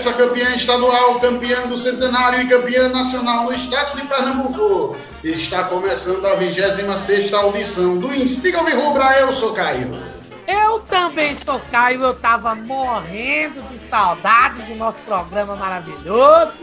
Ex-campeã estadual, campeã do centenário e campeã nacional no estado de Pernambuco. Está começando a 26 audição do Instiga Rubra, eu sou Caio. Eu também sou Caio, eu tava morrendo de saudade do nosso programa maravilhoso.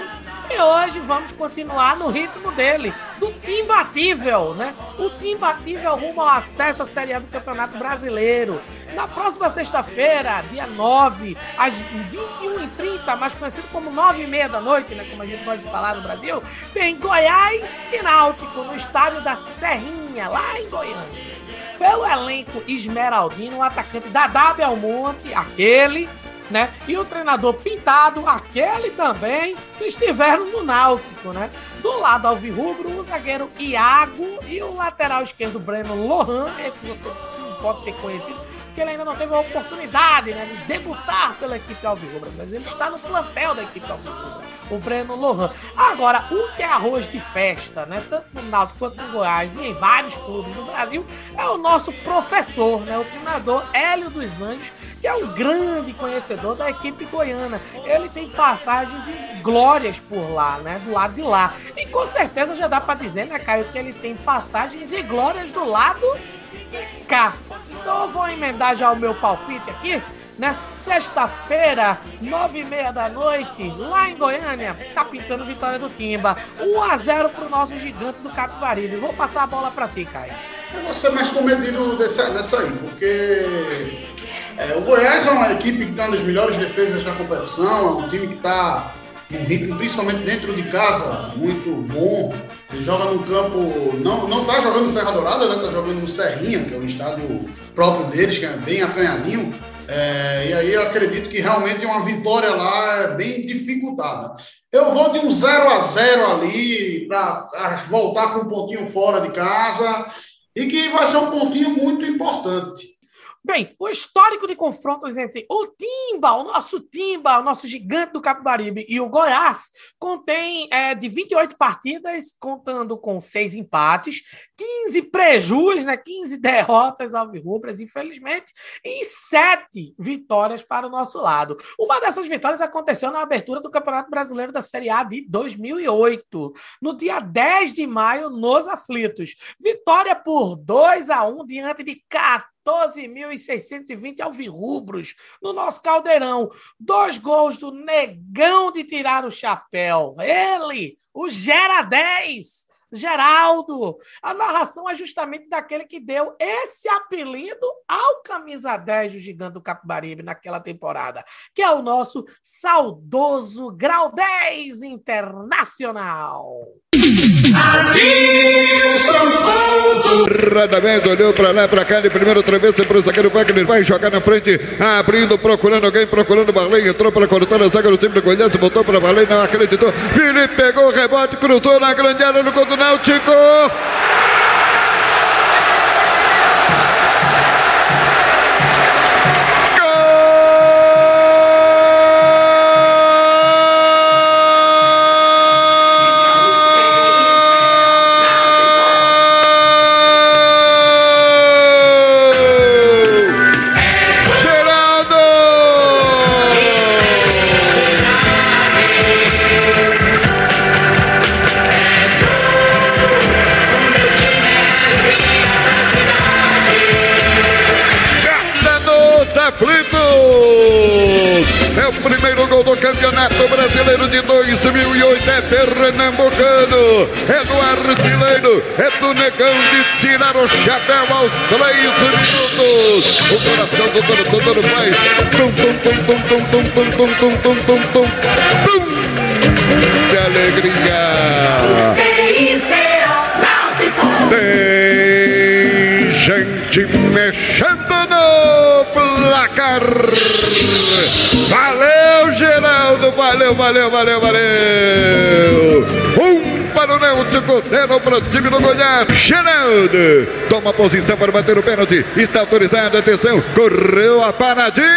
E hoje vamos continuar no ritmo dele, do Timbatível, né? O Timbatível rumo ao acesso à Série A do Campeonato Brasileiro. Na próxima sexta-feira, dia 9, às 21h30, mais conhecido como 9h30 da noite, né? Como a gente pode falar no Brasil, tem Goiás e Náutico no estádio da Serrinha, lá em Goiânia pelo elenco esmeraldino, o atacante Dadab Almonte, aquele, né? E o treinador Pintado, aquele também, estiveram no Náutico, né? Do lado alvirrubro, o zagueiro Iago e o lateral esquerdo Breno Lohan, esse você pode ter conhecido, porque ele ainda não teve a oportunidade né, de debutar pela equipe Alvirrubra, mas ele está no plantel da equipe Alvirrubra, o Breno Lohan. Agora, o que é arroz de festa, né, tanto no Náutico quanto no Goiás e em vários clubes do Brasil, é o nosso professor, né, o treinador Hélio dos Anjos, que é um grande conhecedor da equipe goiana. Ele tem passagens e glórias por lá, né, do lado de lá. E com certeza já dá para dizer, né, Caio, que ele tem passagens e glórias do lado de cá. Então eu vou emendar já o meu palpite aqui, né? Sexta-feira, nove e meia da noite, lá em Goiânia, tá vitória do Timba. 1 a 0 pro nosso gigante do Capibaribe. Vou passar a bola para ti, Caio. Eu vou ser mais comedido dessa, dessa aí, porque é, o Goiás é uma equipe que está nas melhores defesas da competição, é um time que está ritmo, principalmente dentro de casa, muito bom. Ele joga num campo, não, não tá jogando no Serra Dourada, né? Tá jogando no Serrinha, que é o estádio próprio deles, que é bem acanhadinho. É, e aí eu acredito que realmente uma vitória lá é bem dificultada. Eu vou de um 0 a 0 ali para voltar com um pontinho fora de casa e que vai ser um pontinho muito importante. Bem, o histórico de confrontos entre o Timba, o nosso Timba, o nosso gigante do Capibaribe, e o Goiás contém é, de 28 partidas, contando com seis empates, 15 prejus, né, 15 derrotas alvirrubras, infelizmente, e sete vitórias para o nosso lado. Uma dessas vitórias aconteceu na abertura do Campeonato Brasileiro da Série A de 2008, no dia 10 de maio, nos aflitos. Vitória por 2 a 1 diante de 14 12.620 alvirrubros no nosso caldeirão. Dois gols do negão de tirar o chapéu. Ele, o Gera 10. Geraldo. A narração é justamente daquele que deu esse apelido ao camisa 10 do Gigante do Capibaribe naquela temporada, que é o nosso saudoso Grau 10 Internacional. Radamés olhou para lá, para cá, de primeiro travessa para o zagueiro Wagner, vai jogar na frente, abrindo, procurando alguém, procurando Marley, entrou para cortar a zaga do time do Goiás, botou para Marley, não acreditou. Felipe pegou o rebote, cruzou na grande área no do chapéu aos três minutos. O coração do torcedor faz tum tum tum tum tum tum tum tum tum tum tum tum tum de alegria. Tem gente mexendo no placar. Valeu, Geraldo! Valeu, valeu, valeu, valeu! Para o Náutico, zero para o time do Goiás. Geraldo toma posição para bater o pênalti. Está autorizado, atenção, correu a paradinha!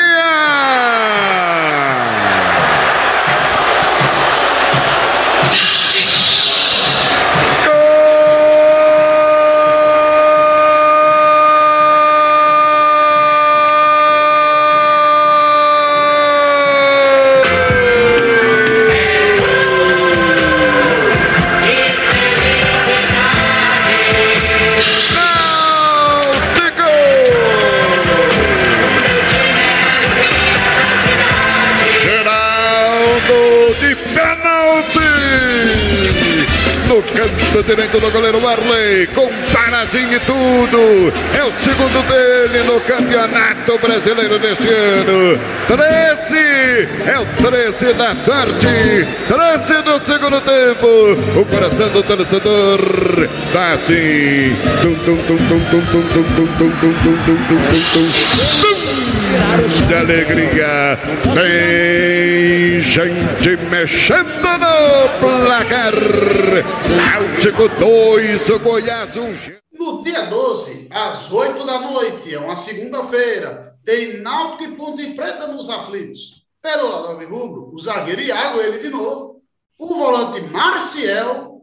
Pênalti! no canto direito do goleiro Marley, com paradinho e tudo. É o segundo dele no Campeonato Brasileiro deste ano. 13, é o 13 da sorte. 13 do segundo tempo. O coração do torcedor tá assim. Tum, tum, tum, tum, tum, tum, tum, tum, tum, tum, tum, tum, tum, tum de alegria. Tem gente mexendo no placar. Náutico 2, Goiás 1. Um. No dia 12, às 8 da noite, é uma segunda-feira, tem Náutico e Ponte Preta nos aflitos. Pelo lado rubro, o zagueiro Iago, ele de novo, o volante Marcial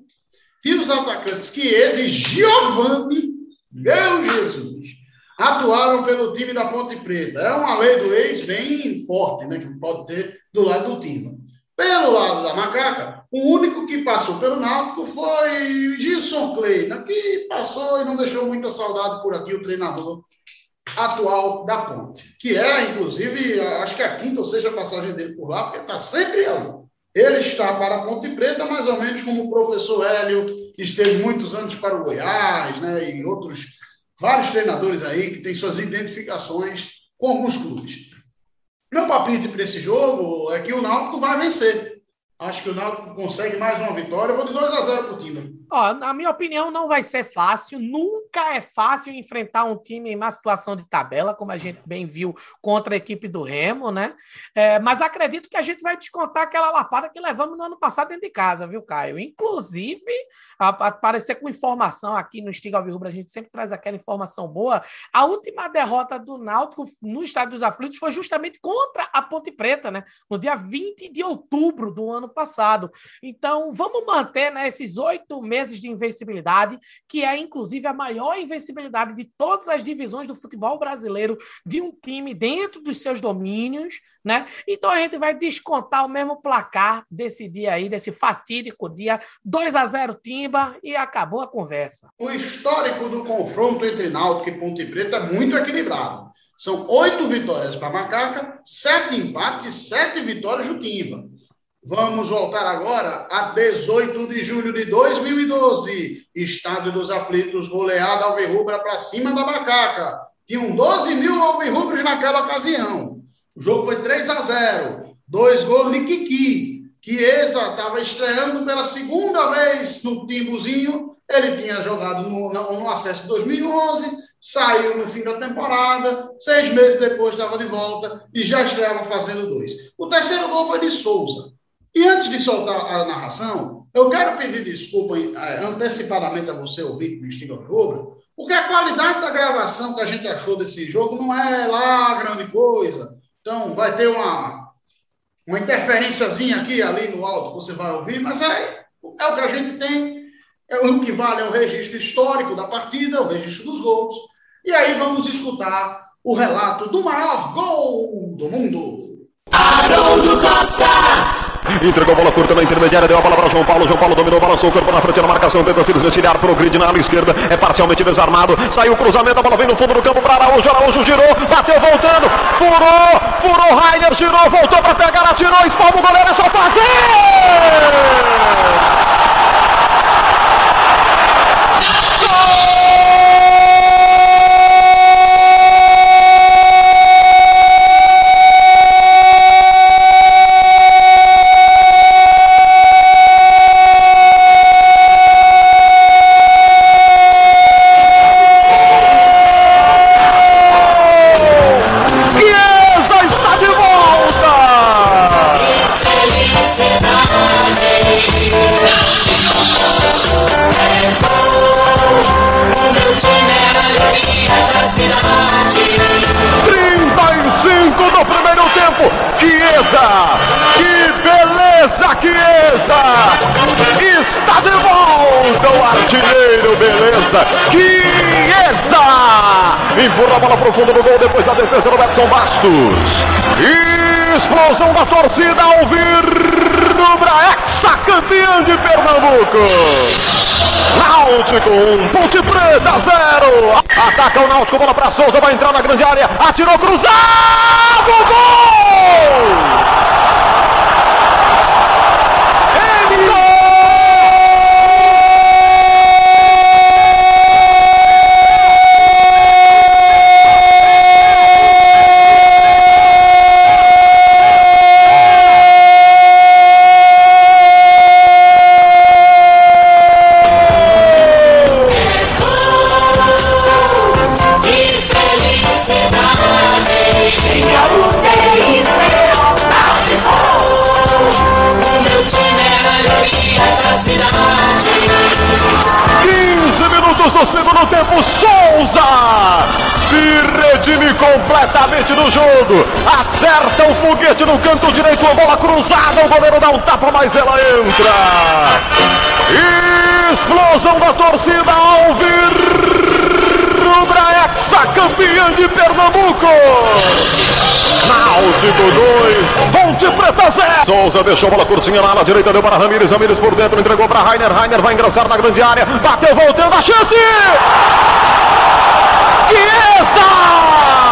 e os atacantes Chiesa e Giovanni, meu Jesus, atuaram pelo time da Ponte Preta. É uma lei do ex bem forte, né, que pode ter do lado do time. Pelo lado da Macaca, o único que passou pelo Náutico foi Gilson Kleina, que passou e não deixou muita saudade por aqui, o treinador atual da Ponte, que é, inclusive, acho que a quinta ou seja passagem dele por lá, porque está sempre ali. Ele está para a Ponte Preta, mais ou menos como o professor Hélio, esteve muitos anos para o Goiás, né, e outros, vários treinadores aí que têm suas identificações com alguns clubes. Meu palpite para esse jogo é que o Náutico vai vencer. Acho que o Náutico consegue mais uma vitória. Eu vou de 2 a 0 para o. Ó, na minha opinião, não vai ser fácil. Nunca é fácil enfrentar um time em uma situação de tabela, como a gente bem viu contra a equipe do Remo, né? É, mas acredito que a gente vai descontar aquela lapada que levamos no ano passado dentro de casa, viu, Caio? Inclusive, aparecer com informação aqui no Estiga Alvirrubra, a gente sempre traz aquela informação boa. A última derrota do Náutico no Estádio dos Aflitos foi justamente contra a Ponte Preta, né? No dia 20 de outubro do ano passado. Então, vamos manter né, esses oito meses meses de invencibilidade, que é inclusive a maior invencibilidade de todas as divisões do futebol brasileiro de um time dentro dos seus domínios, né? Então a gente vai descontar o mesmo placar desse dia aí, desse fatídico dia, 2 a 0 Timba e acabou a conversa. O histórico do confronto entre Náutico e Ponte Preta é muito equilibrado. São oito vitórias para Macaca, sete empates e sete vitórias do Timba. Vamos voltar agora a 18 de julho de 2012. Estado dos Aflitos, goleada alvirrubra para cima da macaca. Tinham 12 mil alvirrubros naquela ocasião. O jogo foi 3 a 0. Dois gols de Kiki. Chiesa estava estreando pela segunda vez no Timbuzinho. Ele tinha jogado no, no acesso de 2011, saiu no fim da temporada, seis meses depois estava de volta e já estreava fazendo dois. O terceiro gol foi de Souza. E antes de soltar a narração, eu quero pedir desculpa eh, antecipadamente a você, ouvinte do Estiga Rubro, porque a qualidade da gravação que a gente achou desse jogo não é lá grande coisa. Então, vai ter uma, uma interferênciazinha aqui ali no alto que você vai ouvir, mas é, é o que a gente tem. É, o que vale é o registro histórico da partida, o registro dos gols. E aí vamos escutar o relato do maior gol do mundo. Haroldo Costa! Entregou a bola curta na intermediária, deu a bola para João Paulo. João Paulo dominou, balançou o corpo na frente na marcação. Tenta se desvencilhar para o grid na ala esquerda. É parcialmente desarmado. Saiu o cruzamento, a bola vem no fundo do campo para Araújo. Araújo girou, bateu voltando. Furou, furou. Rainer girou, voltou para pegar, atirou. Espalma o goleiro, é só fazer! Campeão de Pernambuco. Náutico 1, um, Ponte Preta 0. Ataca o Náutico, bola para Souza, vai entrar na grande área, atirou cruzado, gol! Frente do jogo. Acerta o foguete no canto direito, a bola cruzada. O goleiro dá um tapa, mas ela entra. Explosão da torcida Alvir Rubra Hexa, campeã de Pernambuco. Náutico 2, Ponte Preta 0. Souza deixou a bola curtinha na ala direita, deu para Ramires, Ramires por dentro, entregou para Rainer, Rainer vai ingressar na grande área, bateu, voltando a chance. Chiesa! torcida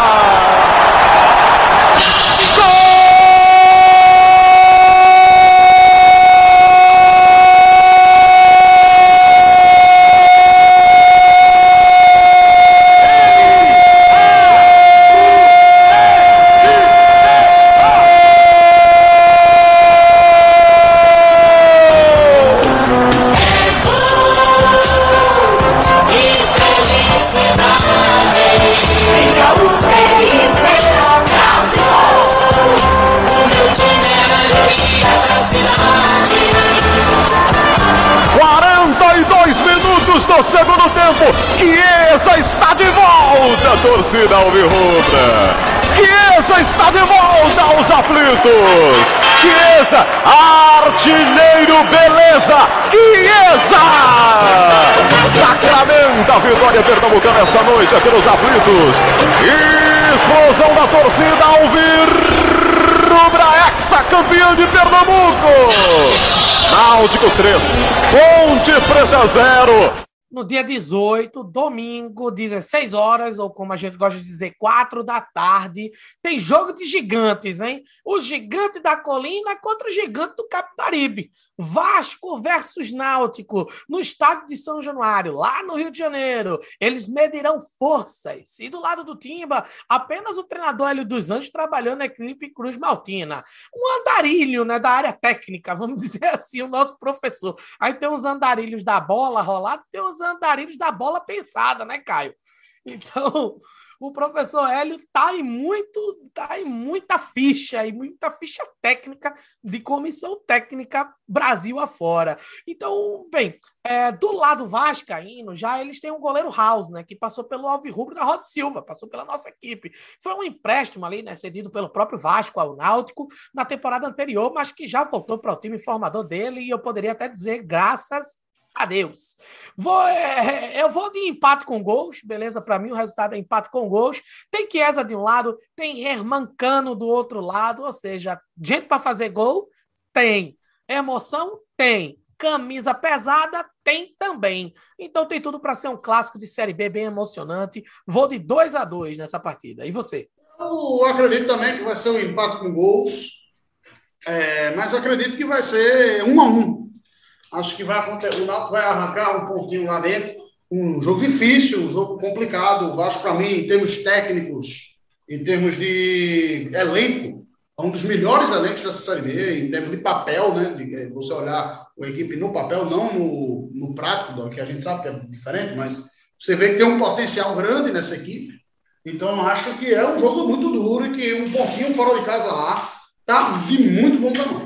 aflitos. Chiesa, artilheiro, beleza. Chiesa! Sacramenta a vitória pernambucana esta noite aqui nos aflitos. Explosão da torcida alvirrubra, ex-campeã de Pernambuco. Náutico 3, Ponte Preta 0 no dia 18, domingo, 16 horas, ou como a gente gosta de dizer, 4 da tarde, tem jogo de gigantes, hein? O gigante da colina contra o gigante do Capibaribe. Vasco versus Náutico, no estádio de São Januário, lá no Rio de Janeiro. Eles medirão forças. E do lado do Timba, apenas o treinador Hélio dos Anjos trabalhando na equipe Cruz Maltina. Um andarilho, né, da área técnica, vamos dizer assim, o nosso professor. Aí tem os andarilhos da bola rolada, tem os andarilhos da bola pensada, né, Caio? Então, o professor Hélio está em muito, tá em muita ficha, e muita ficha técnica de comissão técnica Brasil afora. Então, bem, é, do lado vascaíno, já eles têm um goleiro House, né, que passou pelo Alvirrubro da Rosa Silva, passou pela nossa equipe. Foi um empréstimo ali, né, cedido pelo próprio Vasco ao Náutico na temporada anterior, mas que já voltou para o time formador dele e eu poderia até dizer graças Adeus. Vou, é, eu vou de empate com gols, beleza? Para mim, o resultado é empate com gols. Tem Chiesa de um lado, tem Hermancano do outro lado, ou seja, gente para fazer gol, tem. Emoção, tem. Camisa pesada, tem também. Então tem tudo para ser um clássico de Série B bem emocionante. Vou de 2 a 2 nessa partida. E você? Eu acredito também que vai ser um empate com gols, é, mas acredito que vai ser um a um Acho que vai acontecer, o Náutico vai arrancar um pontinho lá dentro. Um jogo difícil, um jogo complicado. O Vasco, para mim, em termos técnicos, em termos de elenco, é um dos melhores elencos dessa Série B, em termos de papel, né? De é, você olhar a equipe no papel, não no, no prático, que a gente sabe que é diferente, mas você vê que tem um potencial grande nessa equipe. Então, acho que é um jogo muito duro e que um pontinho fora de casa lá tá de muito bom tamanho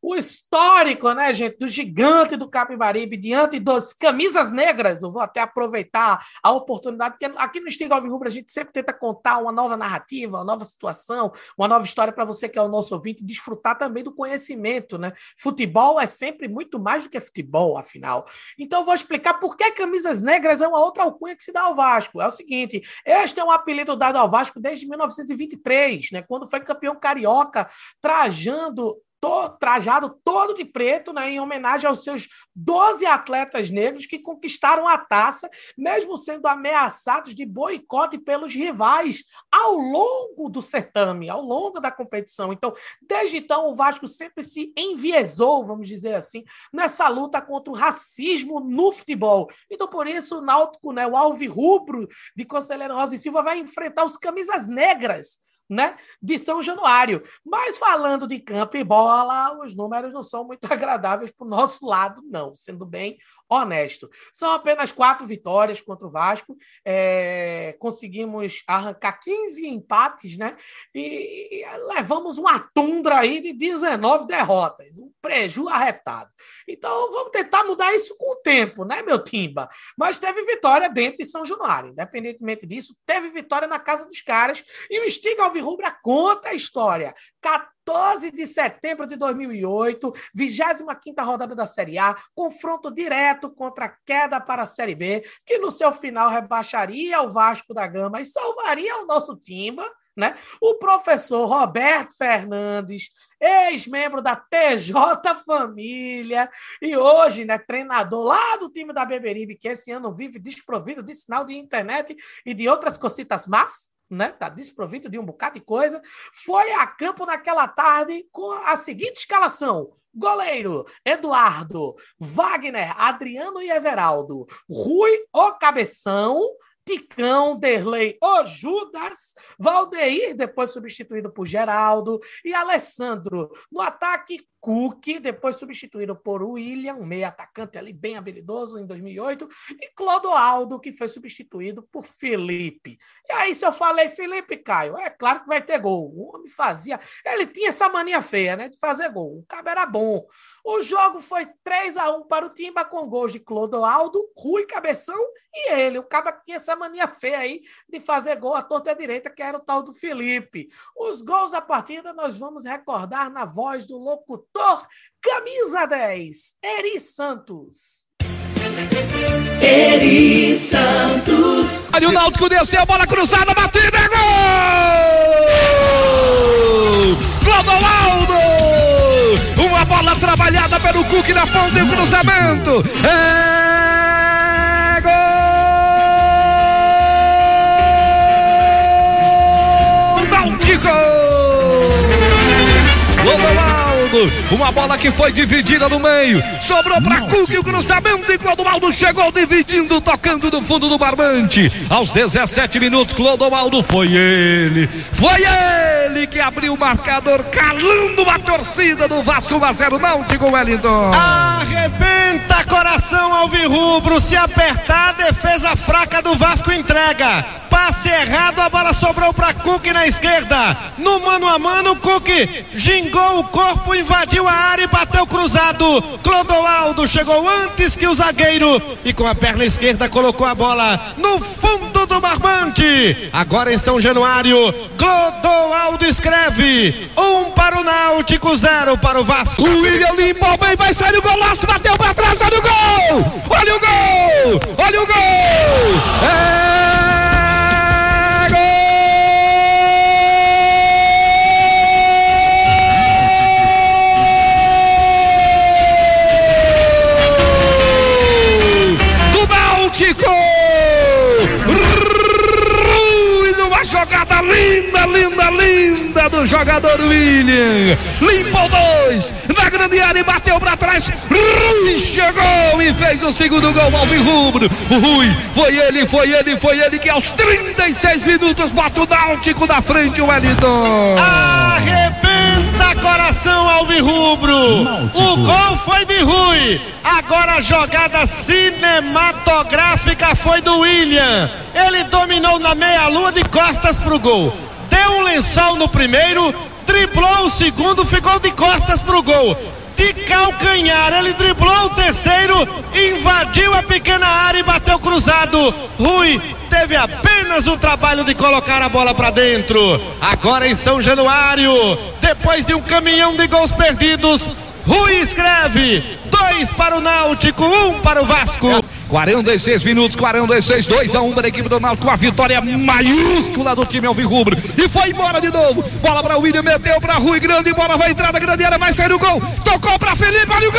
o histórico, né, gente, do gigante do Capibaribe diante dos camisas negras. Eu vou até aproveitar a oportunidade, porque aqui no Stiga Rubro a gente sempre tenta contar uma nova narrativa, uma nova situação, uma nova história para você que é o nosso ouvinte desfrutar também do conhecimento, né? Futebol é sempre muito mais do que futebol, afinal. Então eu vou explicar por que camisas negras é uma outra alcunha que se dá ao Vasco. É o seguinte, este é um apelido dado ao Vasco desde 1923, né, quando foi campeão carioca, trajando to, trajado todo de preto, né, em homenagem aos seus 12 atletas negros que conquistaram a taça, mesmo sendo ameaçados de boicote pelos rivais ao longo do certame, ao longo da competição. Então, desde então, o Vasco sempre se enviesou, vamos dizer assim, nessa luta contra o racismo no futebol. Então, por isso, o Náutico, né, o Alvirrubro de Conselheiro Rosa e Silva vai enfrentar os camisas negras né, de São Januário. Mas falando de campo e bola, os números não são muito agradáveis para o nosso lado, não, sendo bem honesto. São apenas quatro vitórias contra o Vasco, é, conseguimos arrancar 15 empates, né? E, levamos uma tundra aí de 19 derrotas, preju arretado. Então vamos tentar mudar isso com o tempo, né, meu Timba? Mas teve vitória dentro de São Januário, independentemente disso, teve vitória na casa dos caras e o Stiga Alvirrubra conta a história. 14 de setembro de 2008, 25ª rodada da Série A, confronto direto contra a queda para a Série B, que no seu final rebaixaria o Vasco da Gama e salvaria o nosso Timba, né? O professor Roberto Fernandes, ex-membro da TJ Família e hoje, né, treinador lá do time da Beberibe, que esse ano vive desprovido de sinal de internet e de outras cositas más, né? Tá desprovido de um bocado de coisa. Foi a campo naquela tarde com a seguinte escalação: goleiro Eduardo, Wagner, Adriano e Everaldo, Rui o Cabeção, Ticão, Derlei, o Judas, Valdeir, depois substituído por Geraldo, e Alessandro. No ataque, Cook, depois substituído por William, meio atacante ali bem habilidoso em 2008, e Clodoaldo, que foi substituído por Felipe. E aí, se eu falei Felipe, Caio, é claro que vai ter gol. O homem fazia, ele tinha essa mania feia, né, de fazer gol. O cabo era bom. O jogo foi 3 a 1 para o Timba com gols de Clodoaldo, Rui Cabeção e ele. O cabo tinha essa mania feia aí de fazer gol à torta direita, que era o tal do Felipe. Os gols da partida nós vamos recordar na voz do locutor Camisa 10, Eri Santos. Eri Santos. Ali o Náutico desceu, bola cruzada, batida, é gol! Clodoaldo! Uma bola trabalhada pelo Cook na ponta e o cruzamento. É Clodoaldo! Uma bola que foi dividida no meio. Sobrou para Cook o cruzamento e Clodoaldo chegou dividindo, tocando no fundo do barbante. Aos 17 minutos, Clodoaldo foi ele. Foi ele que abriu o marcador, calando a torcida do Vasco 1 a 0 Náutico Wellington. Arrebenta coração alvirrubro. Se apertar, a defesa fraca do Vasco entrega. Passe errado, a bola sobrou para Cook na esquerda. No mano a mano, Cook gingou o corpo, invadiu a área e bateu cruzado. Clodoaldo chegou antes que o zagueiro e com a perna esquerda colocou a bola no fundo do barbante. Agora em São Januário, Clodoaldo escreve: um para o Náutico, zero para o Vasco. O William limpou bem, vai sair o golaço, bateu para trás, olha o gol! Olha o gol! Olha o gol! É jogador William. Limpou dois, na grande área e bateu pra trás. Rui chegou e fez o segundo gol ao Rubro. O Rui, foi ele, foi ele, foi ele que aos 36 minutos bota o Náutico na frente, o Wellington. Arrebenta coração alvirrubro. O gol foi de Rui. Agora a jogada cinematográfica foi do William. Ele dominou na meia-lua de costas pro gol. Deu um lençol no primeiro, driblou o segundo, ficou de costas pro gol. De calcanhar, ele driblou o terceiro, invadiu a pequena área e bateu cruzado. Rui teve apenas o trabalho de colocar a bola para dentro. Agora em São Januário, depois de um caminhão de gols perdidos, Rui escreve: dois para o Náutico, um para o Vasco. 46 minutos, 46, 2 a 1 para a equipe do Náutico, a vitória maiúscula do time Alvirrubro. E foi embora de novo. Bola para o William, meteu para Rui Grande, bola vai entrar na grande área, vai sair o gol. Tocou para Felipe, olha o gol!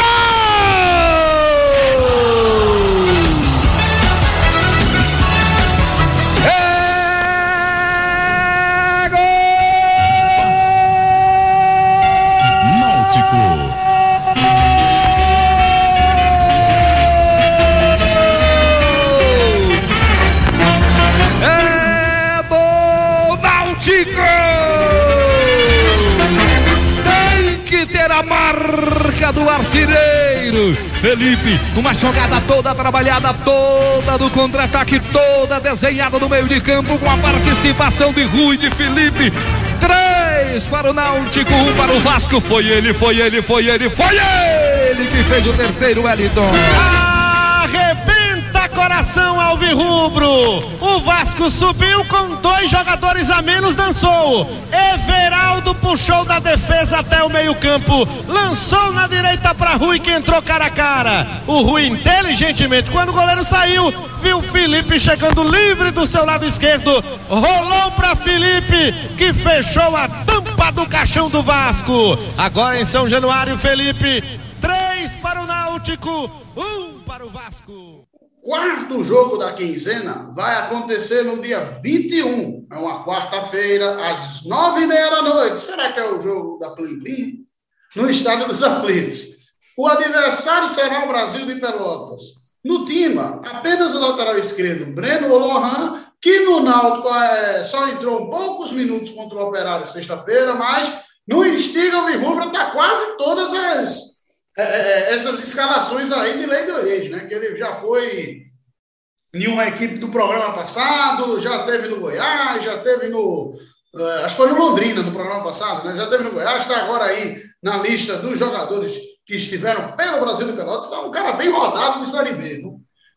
Artilheiro. Felipe, uma jogada toda trabalhada, toda do contra-ataque, toda desenhada no meio de campo, com a participação de Rui de Felipe. Três para o Náutico, um para o Vasco. Foi ele, foi ele, foi ele, foi ele que fez o terceiro, Wellington. Arrebenta coração alvirrubro. O Vasco subiu com dois jogadores a menos, dançou. Everaldo puxou da defesa até o meio-campo, lançou na direita para Rui que entrou cara a cara. O Rui inteligentemente, quando o goleiro saiu, viu Felipe chegando livre do seu lado esquerdo, rolou para Felipe que fechou a tampa do caixão do Vasco. Agora em São Januário, Felipe, três para o Náutico, um para o Vasco. Quarto jogo da quinzena vai acontecer no dia 21, é uma quarta-feira, às nove e meia da noite. Será que é o jogo da Plim Plim? No Estádio dos Aflitos. O adversário será o Brasil de Pelotas. No Tima, apenas o lateral esquerdo, Breno Lohan, que no Náutico é, só entrou poucos minutos contra o Operário sexta-feira, mas no Estiga o está quase todas as é, é, essas escalações aí de lei do ex, né? Que ele já foi em uma equipe do programa passado, já teve no Goiás, já teve no. Uh, acho que foi no Londrina no programa passado, né? Já teve no Goiás, está agora aí na lista dos jogadores que estiveram pelo Brasil de Pelotas. Está um cara bem rodado de Série B.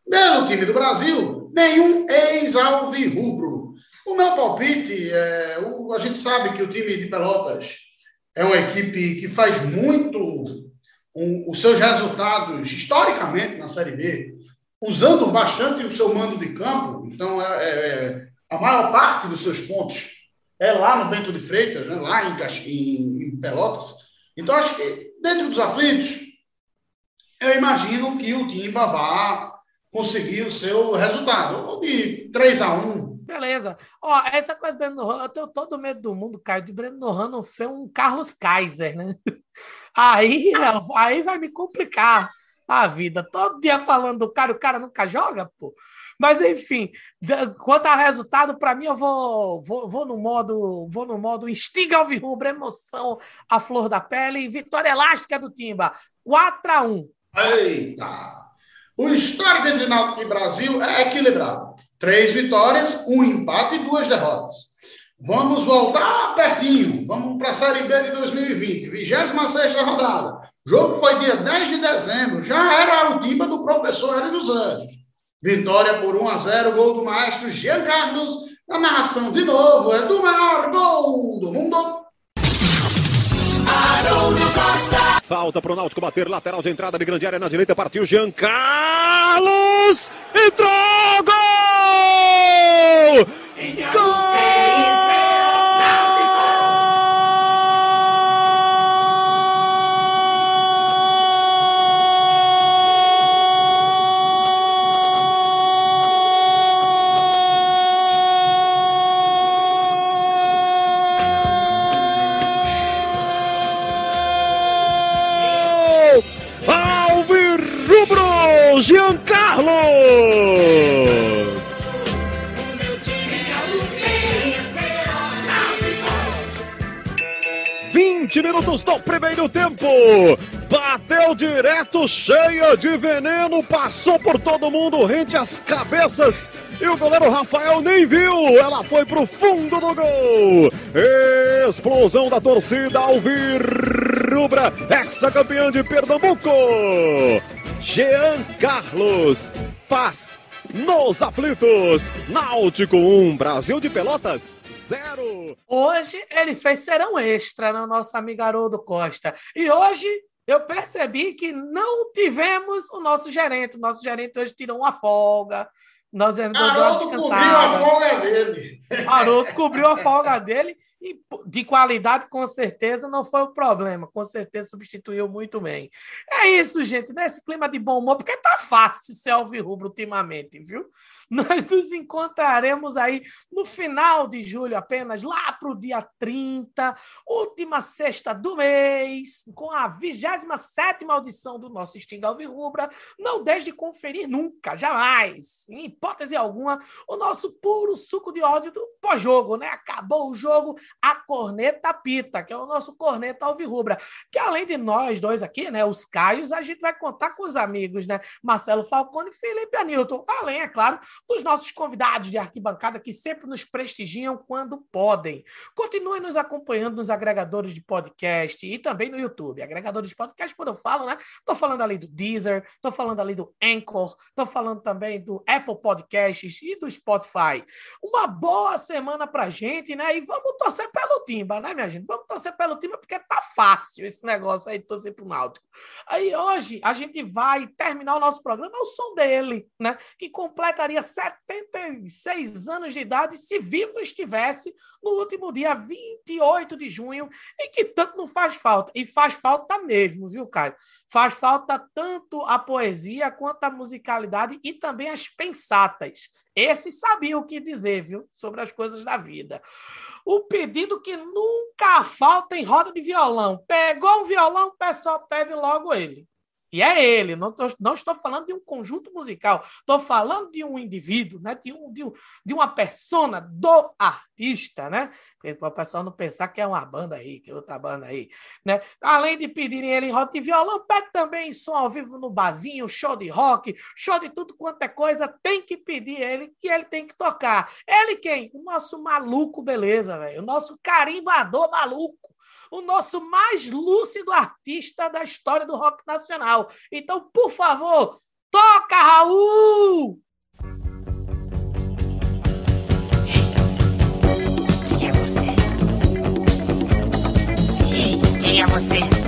Pelo time do Brasil, nenhum ex-alvirrubro. O meu palpite, é, o, a gente sabe que o time de Pelotas é uma equipe que faz muito um, os seus resultados historicamente na Série B, usando bastante o seu mando de campo. Então, é, é, a maior parte dos seus pontos é lá no Bento de Freitas, né, lá em, em, em Pelotas. Então, acho que dentro dos aflitos, eu imagino que o Timba vá conseguir o seu resultado, ou de 3 a 1 Beleza. Ó, essa coisa do Breno Nohan, eu tenho todo medo do mundo, Caio, de Breno Nohan não ser um Carlos Kaiser, né? Aí, aí vai me complicar a vida. Todo dia falando do cara, o cara nunca joga, pô. Mas enfim, quanto ao resultado, para mim eu vou, vou, vou no modo, vou no modo instiga ao virrubro, emoção à flor da pele, vitória elástica do Timba, 4 a 1. Eita! O histórico entre Náutico e Brasil é equilibrado. Três vitórias, um empate e duas derrotas. Vamos voltar pertinho. Vamos para a Série B de 2020, 26 rodada. O jogo foi dia 10 de dezembro. Já era o time do professor Hélio dos Anjos. Vitória por 1 a 0, gol do maestro Jean Carlos. Na narração, de novo, é do maior gol do mundo. Falta para o Náutico bater, lateral de entrada de grande área na direita, partiu Jean Carlos, entrou, gol! Gol! Carlos! Minutos do primeiro tempo. Bateu direto, cheia de veneno, passou por todo mundo, rente as cabeças. E o goleiro Rafael nem viu, ela foi pro fundo do gol. Explosão da torcida Alvirrubra, ex-campeã de Pernambuco. Jean Carlos faz nos aflitos. Náutico 1, Brasil de Pelotas 0. Hoje ele fez serão extra no nosso amigo Haroldo Costa. E hoje eu percebi que não tivemos o nosso gerente. O nosso gerente hoje tirou uma folga. Nós Haroldo cobriu a folga dele. Haroldo cobriu a folga dele e de qualidade, com certeza, não foi o problema. Com certeza substituiu muito bem. É isso, gente. Nesse clima de bom humor, porque tá fácil ser alvirrubro ultimamente, viu? Nós nos encontraremos aí no final de julho apenas, lá para o dia 30, última sexta do mês, com a 27 audição do nosso Sting Alvirrubra. Não deixe de conferir nunca, jamais, em hipótese alguma, o nosso puro suco de ódio do pós-jogo, né? Acabou o jogo, a Corneta Pita, que é o nosso Corneta Alvirrubra. Que além de nós dois aqui, né, os Caios, a gente vai contar com os amigos, né, Marcelo Falcone e Felipe Anilton. Além, é claro, dos nossos convidados de arquibancada que sempre nos prestigiam quando podem. Continue nos acompanhando nos agregadores de podcast e também no YouTube. Agregadores de podcast, quando eu falo, né, tô falando ali do Deezer, tô falando ali do Anchor, tô falando também do Apple Podcasts e do Spotify. Uma boa semana pra gente, né? E vamos torcer pelo Timba, né, minha gente? Vamos torcer pelo Timba porque tá fácil esse negócio aí de torcer pro Náutico. Aí hoje a gente vai terminar o nosso programa ao som dele, né? Que completaria 76 anos de idade se vivo estivesse no último dia 28 de junho e que tanto não faz falta. E faz falta mesmo, viu, Caio? Faz falta tanto a poesia quanto a musicalidade e também as pensatas. Esse sabia o que dizer, viu? Sobre as coisas da vida. O pedido que nunca falta em roda de violão. Pegou um violão, o pessoal pede logo ele. E é ele, não, tô, não estou falando de um conjunto musical, estou falando de um indivíduo, né? de, um, de, um, de uma persona do artista, né? Para o pessoal não pensar que é uma banda aí, que é outra banda aí. Né? Além de pedirem ele em rock de violão, pede também som ao vivo no barzinho, show de rock, show de tudo quanto é coisa, tem que pedir ele que ele tem que tocar. Ele quem? O nosso maluco, beleza, velho. O nosso carimbador maluco o nosso mais lúcido artista da história do rock nacional. Então, por favor, toca, Raul! Quem é você? Quem é você?